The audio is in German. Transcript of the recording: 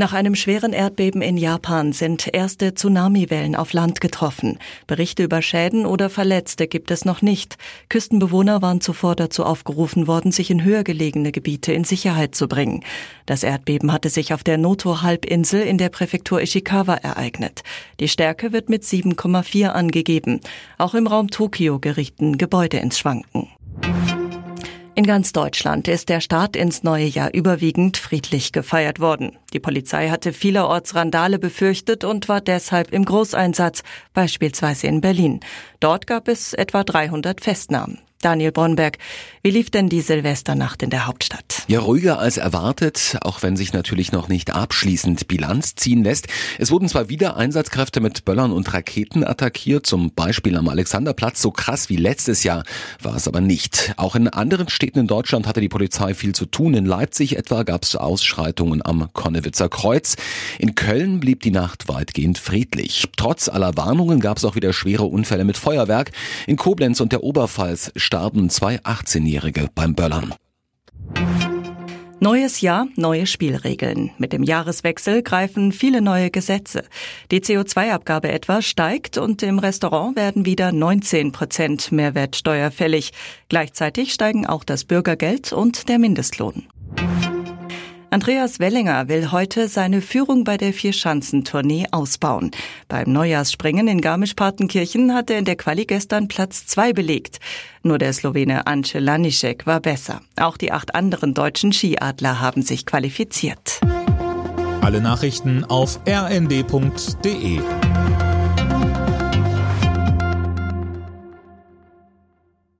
Nach einem schweren Erdbeben in Japan sind erste Tsunamiwellen auf Land getroffen. Berichte über Schäden oder Verletzte gibt es noch nicht. Küstenbewohner waren zuvor dazu aufgerufen worden, sich in höher gelegene Gebiete in Sicherheit zu bringen. Das Erdbeben hatte sich auf der Noto-Halbinsel in der Präfektur Ishikawa ereignet. Die Stärke wird mit 7,4 angegeben. Auch im Raum Tokio gerieten Gebäude ins Schwanken. In ganz Deutschland ist der Start ins neue Jahr überwiegend friedlich gefeiert worden. Die Polizei hatte vielerorts Randale befürchtet und war deshalb im Großeinsatz, beispielsweise in Berlin. Dort gab es etwa 300 Festnahmen. Daniel Bornberg, wie lief denn die Silvesternacht in der Hauptstadt? Ja, ruhiger als erwartet, auch wenn sich natürlich noch nicht abschließend Bilanz ziehen lässt. Es wurden zwar wieder Einsatzkräfte mit Böllern und Raketen attackiert, zum Beispiel am Alexanderplatz, so krass wie letztes Jahr war es aber nicht. Auch in anderen Städten in Deutschland hatte die Polizei viel zu tun. In Leipzig etwa gab es Ausschreitungen am Konnewitzer Kreuz. In Köln blieb die Nacht weitgehend friedlich. Trotz aller Warnungen gab es auch wieder schwere Unfälle mit Feuerwerk. In Koblenz und der Oberpfalz starben zwei 18-Jährige beim Böllern. Neues Jahr, neue Spielregeln. Mit dem Jahreswechsel greifen viele neue Gesetze. Die CO2-Abgabe etwa steigt und im Restaurant werden wieder 19 Prozent Mehrwertsteuer fällig. Gleichzeitig steigen auch das Bürgergeld und der Mindestlohn. Andreas Wellinger will heute seine Führung bei der Vierschanzentournee ausbauen. Beim Neujahrsspringen in Garmisch-Partenkirchen hat er in der Quali gestern Platz zwei belegt. Nur der Slowene Ance Lanišek war besser. Auch die acht anderen deutschen Skiadler haben sich qualifiziert. Alle Nachrichten auf rnd.de